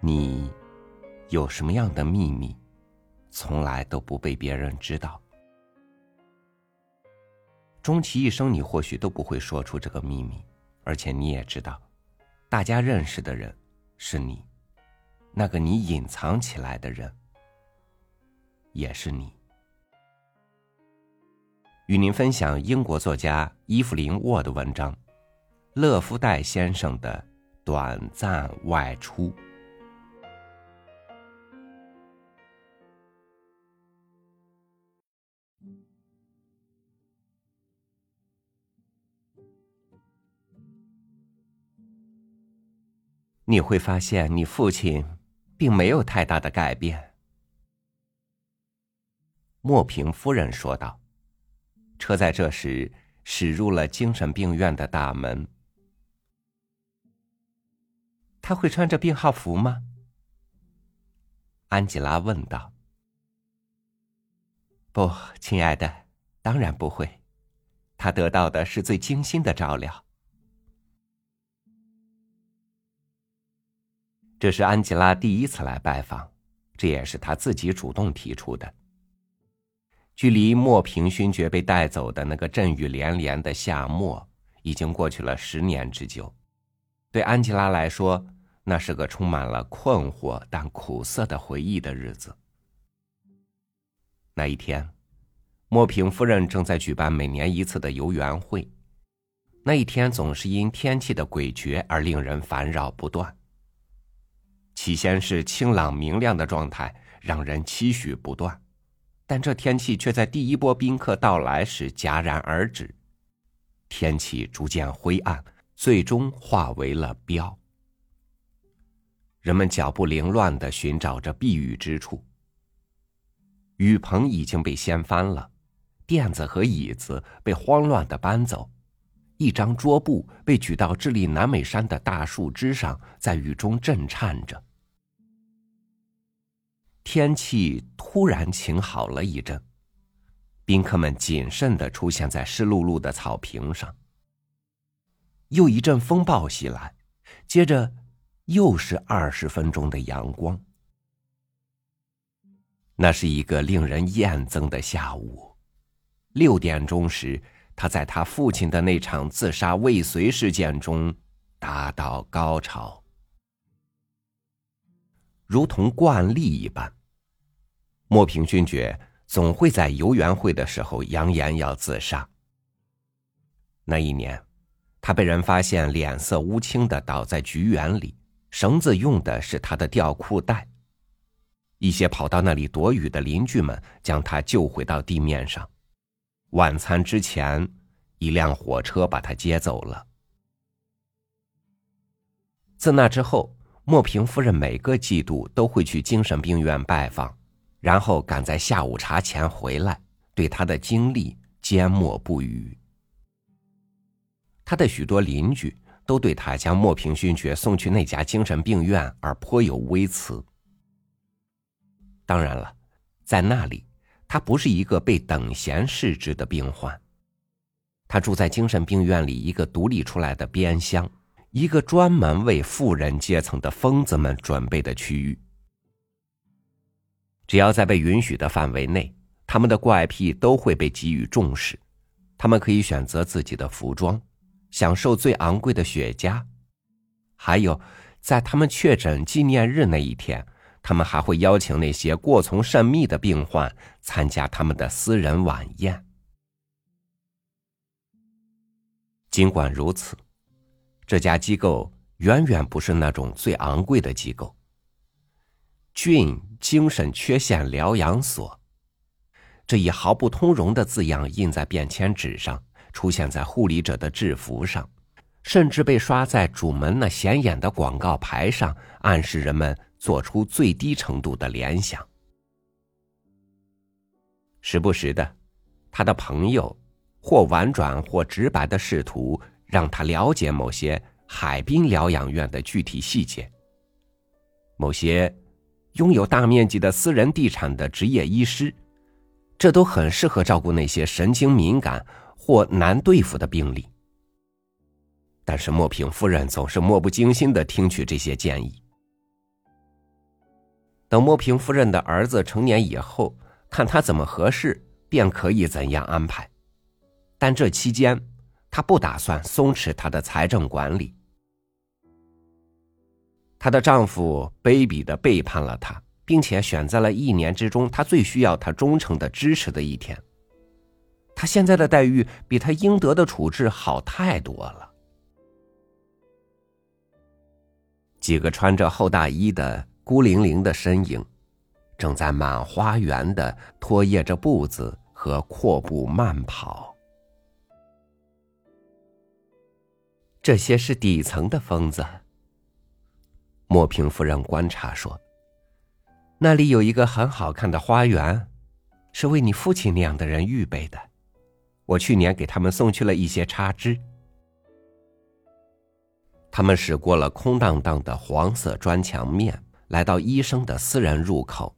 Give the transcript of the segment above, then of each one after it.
你有什么样的秘密，从来都不被别人知道？终其一生，你或许都不会说出这个秘密，而且你也知道，大家认识的人是你，那个你隐藏起来的人也是你。与您分享英国作家伊芙琳·沃的文章《勒夫戴先生的短暂外出》。你会发现，你父亲并没有太大的改变。”莫平夫人说道。车在这时驶入了精神病院的大门。他会穿着病号服吗？安吉拉问道。不，亲爱的，当然不会。他得到的是最精心的照料。这是安吉拉第一次来拜访，这也是他自己主动提出的。距离莫平勋爵被带走的那个阵雨连连的夏末，已经过去了十年之久。对安吉拉来说，那是个充满了困惑但苦涩的回忆的日子。那一天，莫平夫人正在举办每年一次的游园会。那一天总是因天气的诡谲而令人烦扰不断。起先是清朗明亮的状态，让人期许不断。但这天气却在第一波宾客到来时戛然而止，天气逐渐灰暗，最终化为了标。人们脚步凌乱的寻找着避雨之处。雨棚已经被掀翻了，垫子和椅子被慌乱的搬走，一张桌布被举到智利南美山的大树枝上，在雨中震颤着。天气突然晴好了一阵，宾客们谨慎的出现在湿漉漉的草坪上。又一阵风暴袭来，接着又是二十分钟的阳光。那是一个令人厌憎的下午。六点钟时，他在他父亲的那场自杀未遂事件中达到高潮，如同惯例一般。莫平勋爵总会在游园会的时候扬言要自杀。那一年，他被人发现脸色乌青的倒在菊园里，绳子用的是他的吊裤带。一些跑到那里躲雨的邻居们将他救回到地面上。晚餐之前，一辆火车把他接走了。自那之后，莫平夫人每个季度都会去精神病院拜访。然后赶在下午茶前回来，对他的经历缄默不语。他的许多邻居都对他将莫平勋爵送去那家精神病院而颇有微词。当然了，在那里，他不是一个被等闲视之的病患，他住在精神病院里一个独立出来的边厢，一个专门为富人阶层的疯子们准备的区域。只要在被允许的范围内，他们的怪癖都会被给予重视。他们可以选择自己的服装，享受最昂贵的雪茄，还有，在他们确诊纪念日那一天，他们还会邀请那些过从甚密的病患参加他们的私人晚宴。尽管如此，这家机构远远不是那种最昂贵的机构。郡精神缺陷疗养所，这一毫不通融的字样印在便签纸上，出现在护理者的制服上，甚至被刷在主门那显眼的广告牌上，暗示人们做出最低程度的联想。时不时的，他的朋友或婉转或直白的试图让他了解某些海滨疗养院的具体细节，某些。拥有大面积的私人地产的职业医师，这都很适合照顾那些神经敏感或难对付的病例。但是莫平夫人总是漠不经心的听取这些建议。等莫平夫人的儿子成年以后，看他怎么合适，便可以怎样安排。但这期间，他不打算松弛他的财政管理。她的丈夫卑鄙的背叛了她，并且选在了一年之中她最需要他忠诚的支持的一天。她现在的待遇比她应得的处置好太多了。几个穿着厚大衣的孤零零的身影，正在满花园的拖曳着步子和阔步慢跑。这些是底层的疯子。莫平夫人观察说：“那里有一个很好看的花园，是为你父亲那样的人预备的。我去年给他们送去了一些插枝。”他们驶过了空荡荡的黄色砖墙面，来到医生的私人入口。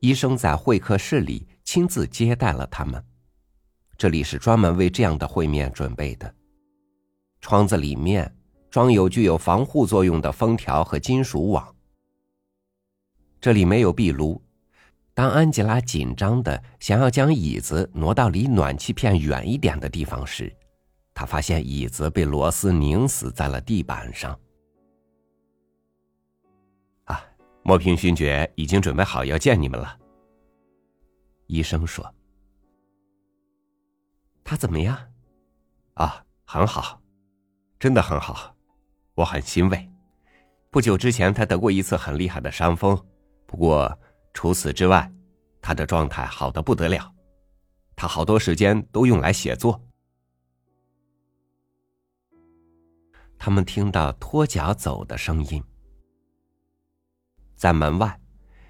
医生在会客室里亲自接待了他们，这里是专门为这样的会面准备的。窗子里面。装有具有防护作用的封条和金属网。这里没有壁炉。当安吉拉紧张的想要将椅子挪到离暖气片远一点的地方时，他发现椅子被螺丝拧死在了地板上。啊，莫平勋爵已经准备好要见你们了。医生说：“他怎么样？啊，很好，真的很好。”我很欣慰。不久之前，他得过一次很厉害的伤风，不过除此之外，他的状态好的不得了。他好多时间都用来写作。他们听到拖脚走的声音，在门外，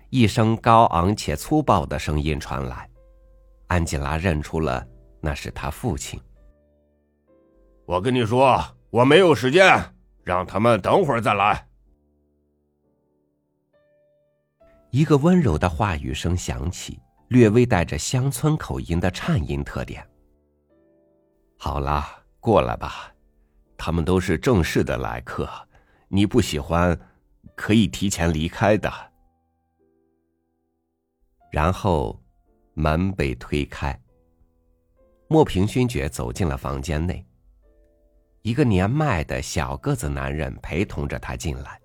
一声高昂且粗暴的声音传来。安吉拉认出了那是他父亲。我跟你说，我没有时间。让他们等会儿再来。一个温柔的话语声响起，略微带着乡村口音的颤音特点。好啦，过来吧，他们都是正式的来客，你不喜欢，可以提前离开的。然后，门被推开，莫平勋爵走进了房间内。一个年迈的小个子男人陪同着他进来。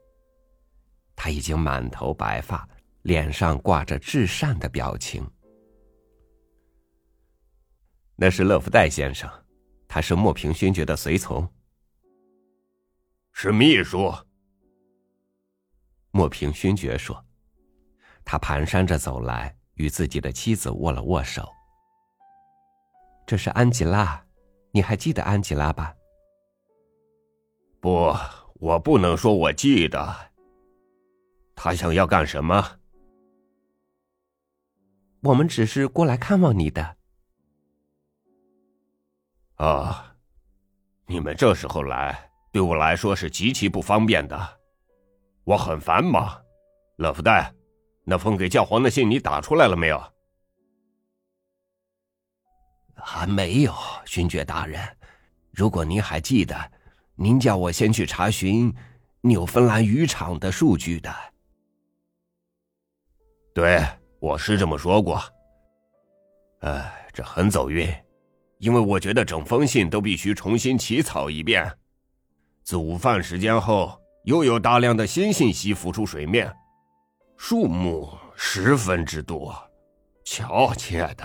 他已经满头白发，脸上挂着至善的表情。那是勒福代先生，他是莫平勋爵的随从。是秘书。莫平勋爵说，他蹒跚着走来，与自己的妻子握了握手。这是安吉拉，你还记得安吉拉吧？不，我不能说我记得。他想要干什么？我们只是过来看望你的。啊，你们这时候来，对我来说是极其不方便的。我很繁忙。勒福代，那封给教皇的信你打出来了没有？还没有，勋爵大人。如果您还记得。您叫我先去查询纽芬兰渔场的数据的。对，我是这么说过。哎，这很走运，因为我觉得整封信都必须重新起草一遍。自午饭时间后，又有大量的新信息浮出水面，数目十分之多。瞧，亲爱的，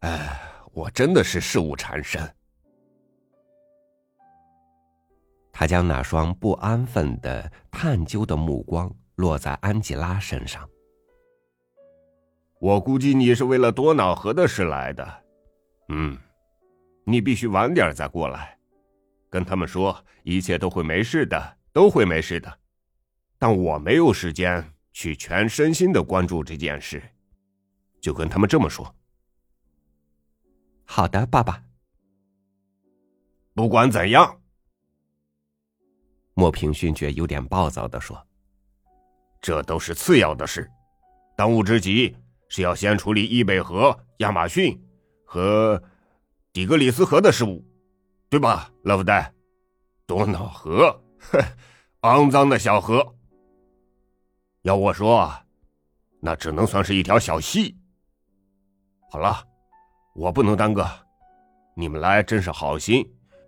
哎，我真的是事务缠身。他将那双不安分的探究的目光落在安吉拉身上。我估计你是为了多瑙河的事来的，嗯，你必须晚点再过来，跟他们说一切都会没事的，都会没事的。但我没有时间去全身心的关注这件事，就跟他们这么说。好的，爸爸。不管怎样。莫平勋爵有点暴躁的说：“这都是次要的事，当务之急是要先处理易北河、亚马逊和底格里斯河的事务，对吧，勒夫代？多瑙河，哼，肮脏的小河。要我说，那只能算是一条小溪。好了，我不能耽搁，你们来真是好心。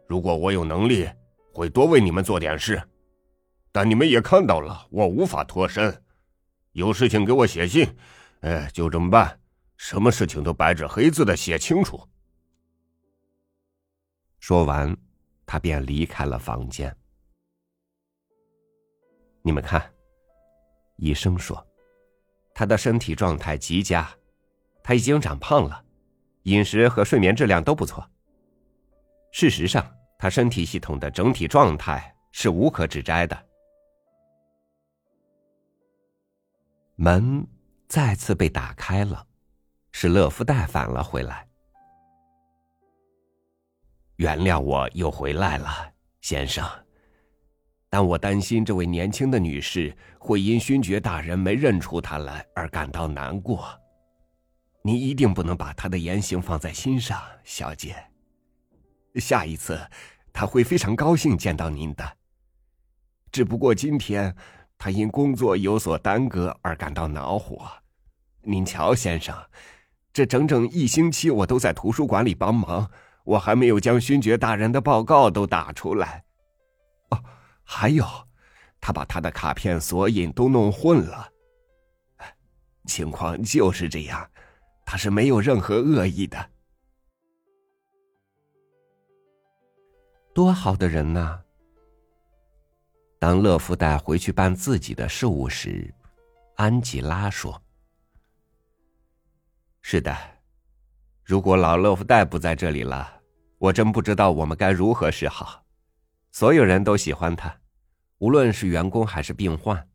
如果我有能力，会多为你们做点事。但你们也看到了，我无法脱身。有事情给我写信，哎，就这么办。什么事情都白纸黑字的写清楚。说完，他便离开了房间。你们看，医生说，他的身体状态极佳，他已经长胖了，饮食和睡眠质量都不错。事实上，他身体系统的整体状态是无可指摘的。门再次被打开了，是勒夫带返了回来。原谅我又回来了，先生。但我担心这位年轻的女士会因勋爵大人没认出她来而感到难过。你一定不能把她的言行放在心上，小姐。下一次，他会非常高兴见到您的。只不过今天。他因工作有所耽搁而感到恼火。您瞧，先生，这整整一星期我都在图书馆里帮忙，我还没有将勋爵大人的报告都打出来。哦，还有，他把他的卡片索引都弄混了。情况就是这样，他是没有任何恶意的。多好的人呐！当乐福带回去办自己的事务时，安吉拉说：“是的，如果老乐福带不在这里了，我真不知道我们该如何是好。所有人都喜欢他，无论是员工还是病患。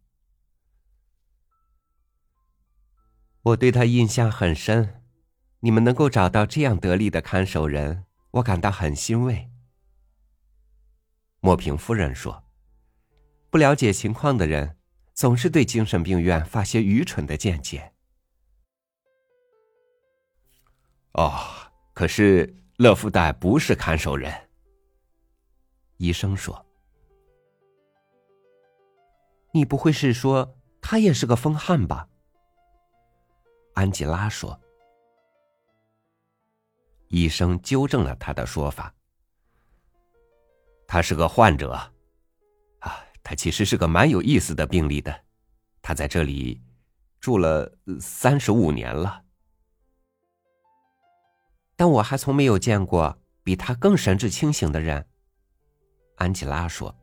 我对他印象很深。你们能够找到这样得力的看守人，我感到很欣慰。”莫平夫人说。不了解情况的人，总是对精神病院发些愚蠢的见解。哦，可是勒夫代不是看守人。医生说：“你不会是说他也是个疯汉吧？”安吉拉说。医生纠正了他的说法：“他是个患者。”啊他其实是个蛮有意思的病例的，他在这里住了三十五年了，但我还从没有见过比他更神志清醒的人。安吉拉说：“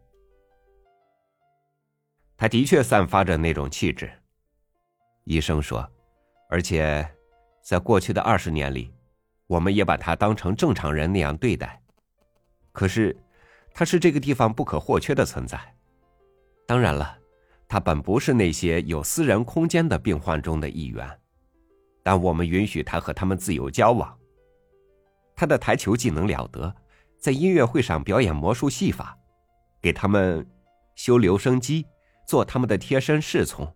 他的确散发着那种气质。”医生说：“而且，在过去的二十年里，我们也把他当成正常人那样对待。可是，他是这个地方不可或缺的存在。”当然了，他本不是那些有私人空间的病患中的一员，但我们允许他和他们自由交往。他的台球技能了得，在音乐会上表演魔术戏法，给他们修留声机，做他们的贴身侍从，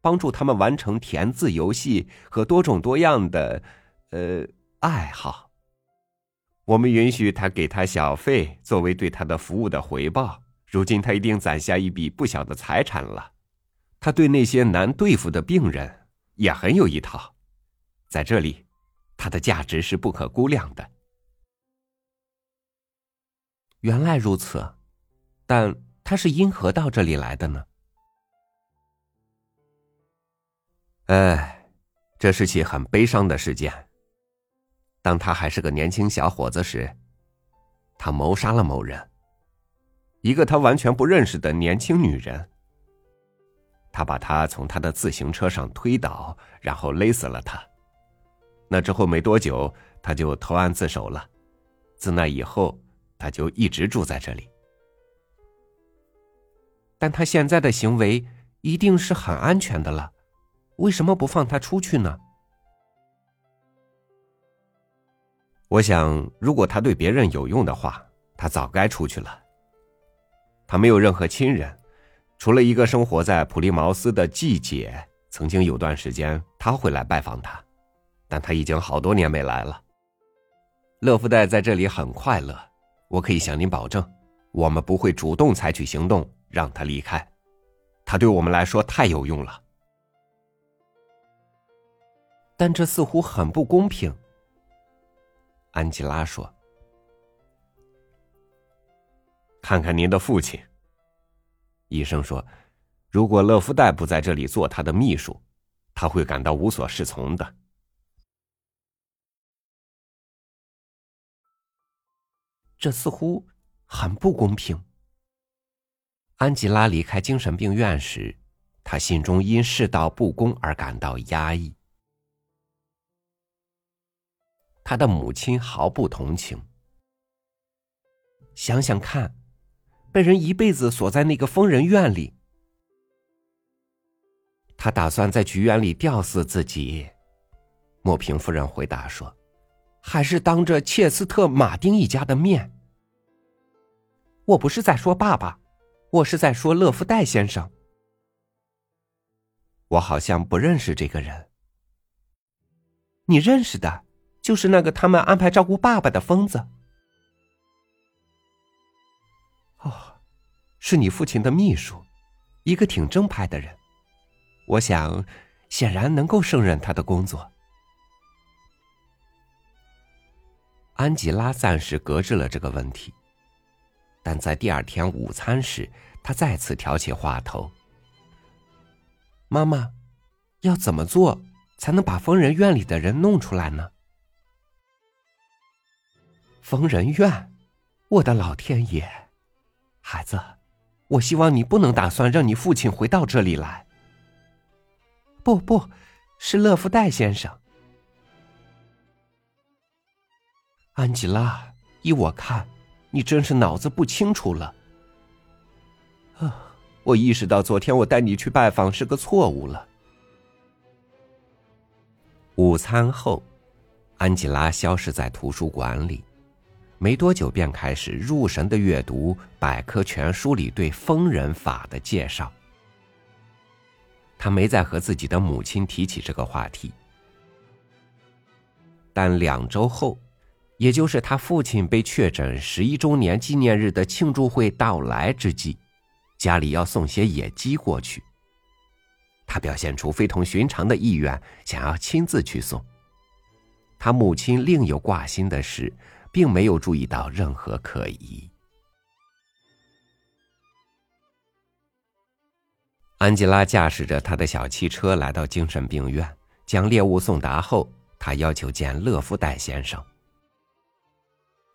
帮助他们完成填字游戏和多种多样的呃爱好。我们允许他给他小费作为对他的服务的回报。如今他一定攒下一笔不小的财产了，他对那些难对付的病人也很有一套，在这里，他的价值是不可估量的。原来如此，但他是因何到这里来的呢？哎，这是起很悲伤的事件。当他还是个年轻小伙子时，他谋杀了某人。一个他完全不认识的年轻女人。他把她从他的自行车上推倒，然后勒死了她。那之后没多久，他就投案自首了。自那以后，他就一直住在这里。但他现在的行为一定是很安全的了，为什么不放他出去呢？我想，如果他对别人有用的话，他早该出去了。他没有任何亲人，除了一个生活在普利茅斯的季姐。曾经有段时间，他会来拜访他，但他已经好多年没来了。勒夫代在这里很快乐，我可以向您保证，我们不会主动采取行动让他离开。他对我们来说太有用了。但这似乎很不公平。安吉拉说：“看看您的父亲。”医生说：“如果勒夫代不在这里做他的秘书，他会感到无所适从的。”这似乎很不公平。安吉拉离开精神病院时，他心中因世道不公而感到压抑。他的母亲毫不同情。想想看，被人一辈子锁在那个疯人院里，他打算在菊园里吊死自己。莫平夫人回答说：“还是当着切斯特·马丁一家的面。”我不是在说爸爸，我是在说勒夫代先生。我好像不认识这个人。你认识的，就是那个他们安排照顾爸爸的疯子。哦，是你父亲的秘书，一个挺正派的人。我想，显然能够胜任他的工作。安吉拉暂时搁置了这个问题。但在第二天午餐时，他再次挑起话头：“妈妈，要怎么做才能把疯人院里的人弄出来呢？”疯人院，我的老天爷！孩子，我希望你不能打算让你父亲回到这里来。不，不是勒夫戴先生。安吉拉，依我看。你真是脑子不清楚了，啊！我意识到昨天我带你去拜访是个错误了。午餐后，安吉拉消失在图书馆里，没多久便开始入神的阅读百科全书里对疯人法的介绍。他没再和自己的母亲提起这个话题，但两周后。也就是他父亲被确诊十一周年纪念日的庆祝会到来之际，家里要送些野鸡过去。他表现出非同寻常的意愿，想要亲自去送。他母亲另有挂心的事，并没有注意到任何可疑。安吉拉驾驶着他的小汽车来到精神病院，将猎物送达后，他要求见勒夫代先生。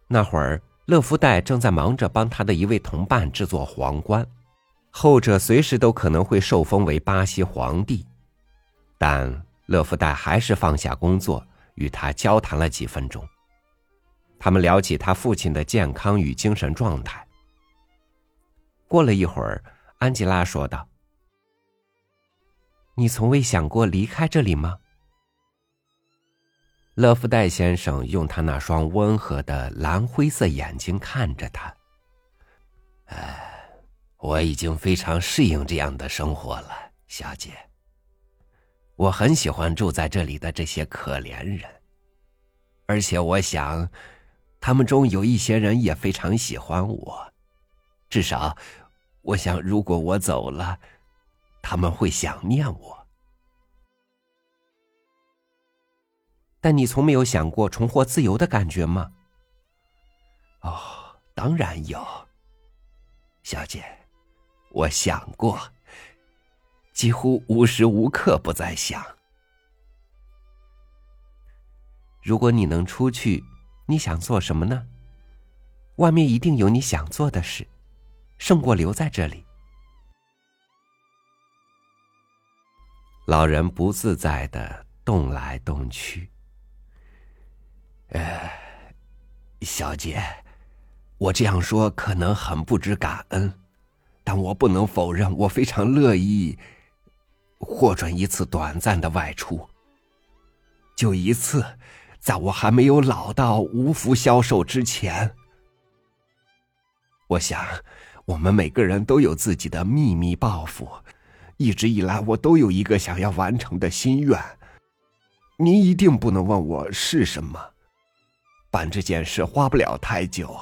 那会儿，勒夫代正在忙着帮他的一位同伴制作皇冠，后者随时都可能会受封为巴西皇帝。但勒夫代还是放下工作，与他交谈了几分钟。他们聊起他父亲的健康与精神状态。过了一会儿，安吉拉说道：“你从未想过离开这里吗？”勒夫代先生用他那双温和的蓝灰色眼睛看着他。哎，我已经非常适应这样的生活了，小姐。我很喜欢住在这里的这些可怜人，而且我想，他们中有一些人也非常喜欢我。至少，我想，如果我走了，他们会想念我。但你从没有想过重获自由的感觉吗？哦，当然有，小姐，我想过，几乎无时无刻不在想。如果你能出去，你想做什么呢？外面一定有你想做的事，胜过留在这里。老人不自在的动来动去。呃，小姐，我这样说可能很不知感恩，但我不能否认，我非常乐意获准一次短暂的外出。就一次，在我还没有老到无福消受之前。我想，我们每个人都有自己的秘密抱负，一直以来我都有一个想要完成的心愿。您一定不能问我是什么。办这件事花不了太久，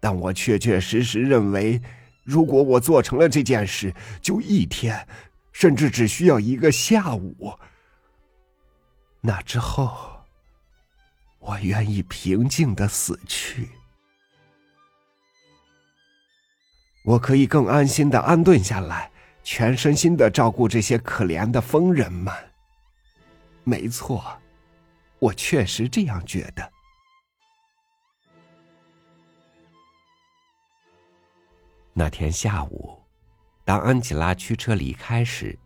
但我确确实实认为，如果我做成了这件事，就一天，甚至只需要一个下午。那之后，我愿意平静的死去。我可以更安心的安顿下来，全身心的照顾这些可怜的疯人们。没错，我确实这样觉得。那天下午，当安吉拉驱车离开时，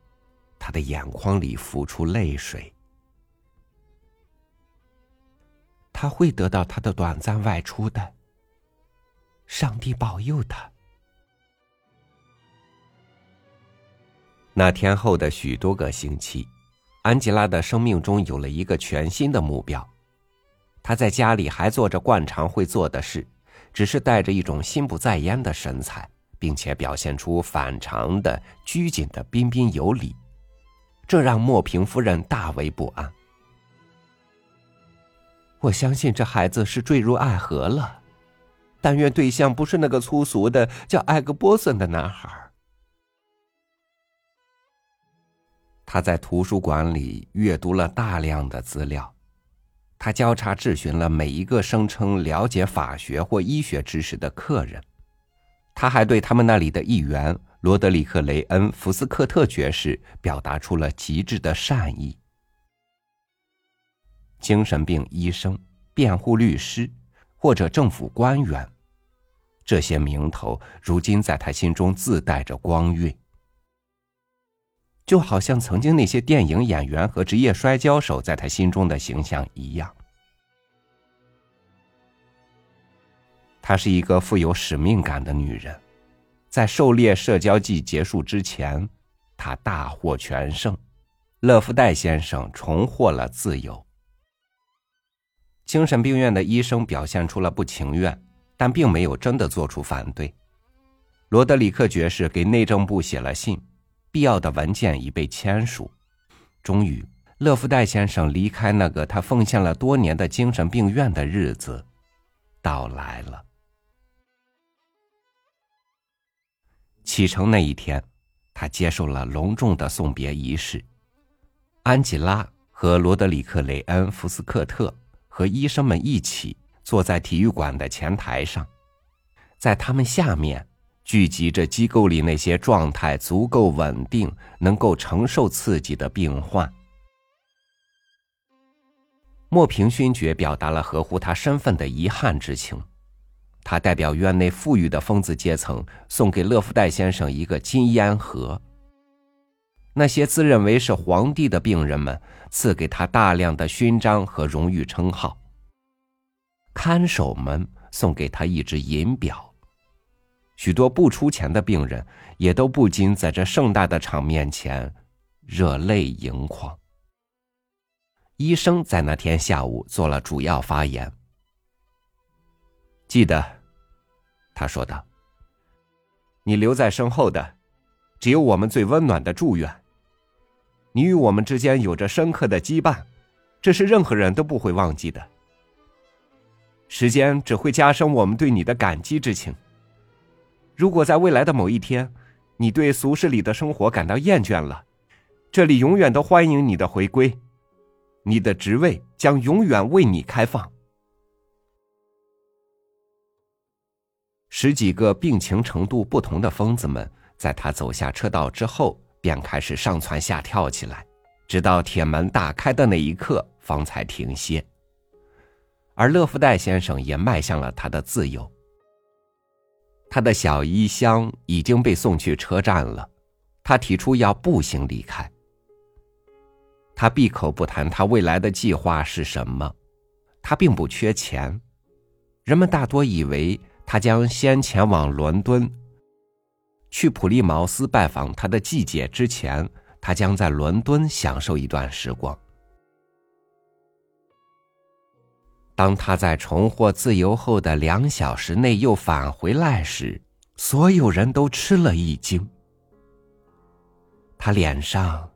他的眼眶里浮出泪水。他会得到他的短暂外出的。上帝保佑他。那天后的许多个星期，安吉拉的生命中有了一个全新的目标。她在家里还做着惯常会做的事，只是带着一种心不在焉的神采，并且表现出反常的拘谨的彬彬有礼，这让莫平夫人大为不安。我相信这孩子是坠入爱河了，但愿对象不是那个粗俗的叫艾格波森的男孩。他在图书馆里阅读了大量的资料，他交叉质询了每一个声称了解法学或医学知识的客人，他还对他们那里的议员罗德里克·雷恩·福斯克特爵士表达出了极致的善意。精神病医生、辩护律师或者政府官员，这些名头如今在他心中自带着光晕。就好像曾经那些电影演员和职业摔跤手在他心中的形象一样。她是一个富有使命感的女人，在狩猎社交季结束之前，她大获全胜，勒夫代先生重获了自由。精神病院的医生表现出了不情愿，但并没有真的做出反对。罗德里克爵士给内政部写了信。必要的文件已被签署，终于，勒夫戴先生离开那个他奉献了多年的精神病院的日子到来了。启程那一天，他接受了隆重的送别仪式。安吉拉和罗德里克·雷恩·福斯克特和医生们一起坐在体育馆的前台上，在他们下面。聚集着机构里那些状态足够稳定、能够承受刺激的病患。莫平勋爵表达了合乎他身份的遗憾之情，他代表院内富裕的疯子阶层，送给勒夫戴先生一个金烟盒。那些自认为是皇帝的病人们，赐给他大量的勋章和荣誉称号。看守们送给他一只银表。许多不出钱的病人也都不禁在这盛大的场面前热泪盈眶。医生在那天下午做了主要发言。记得，他说道：“你留在身后的，只有我们最温暖的祝愿。你与我们之间有着深刻的羁绊，这是任何人都不会忘记的。时间只会加深我们对你的感激之情。”如果在未来的某一天，你对俗世里的生活感到厌倦了，这里永远都欢迎你的回归，你的职位将永远为你开放。十几个病情程度不同的疯子们，在他走下车道之后，便开始上蹿下跳起来，直到铁门大开的那一刻，方才停歇。而勒夫戴先生也迈向了他的自由。他的小衣箱已经被送去车站了，他提出要步行离开。他闭口不谈他未来的计划是什么，他并不缺钱。人们大多以为他将先前往伦敦，去普利茅斯拜访他的继姐之前，他将在伦敦享受一段时光。当他在重获自由后的两小时内又返回来时，所有人都吃了一惊。他脸上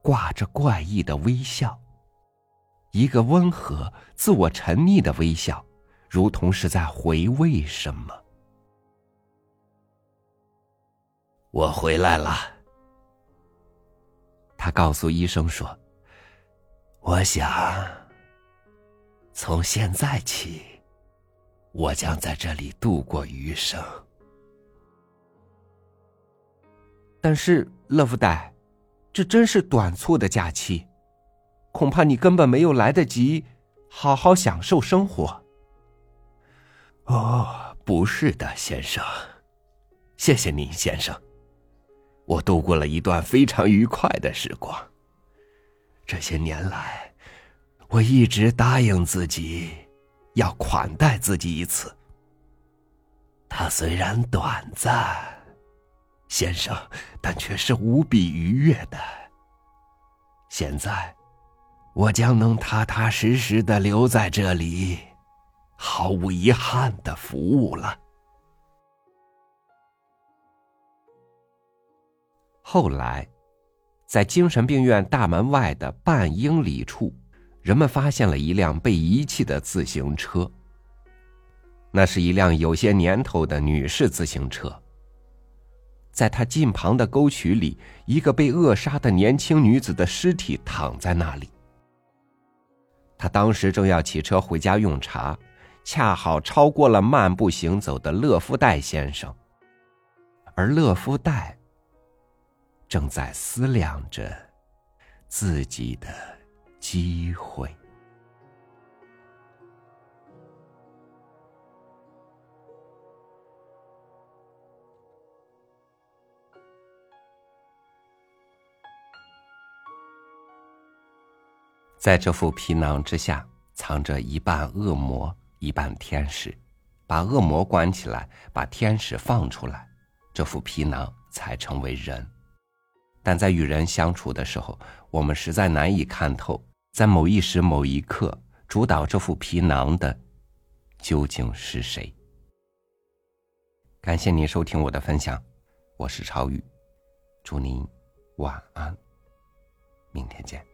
挂着怪异的微笑，一个温和、自我沉溺的微笑，如同是在回味什么。我回来了，他告诉医生说：“我想，从现在起，我将在这里度过余生。但是，勒夫代，这真是短促的假期，恐怕你根本没有来得及好好享受生活。哦，不是的，先生，谢谢您，先生。我度过了一段非常愉快的时光。这些年来，我一直答应自己，要款待自己一次。它虽然短暂，先生，但却是无比愉悦的。现在，我将能踏踏实实的留在这里，毫无遗憾的服务了。后来，在精神病院大门外的半英里处，人们发现了一辆被遗弃的自行车。那是一辆有些年头的女士自行车。在它近旁的沟渠里，一个被扼杀的年轻女子的尸体躺在那里。她当时正要骑车回家用茶，恰好超过了漫步行走的勒夫代先生，而勒夫代。正在思量着自己的机会。在这副皮囊之下，藏着一半恶魔，一半天使。把恶魔关起来，把天使放出来，这副皮囊才成为人。但在与人相处的时候，我们实在难以看透，在某一时某一刻主导这副皮囊的究竟是谁。感谢您收听我的分享，我是超宇，祝您晚安，明天见。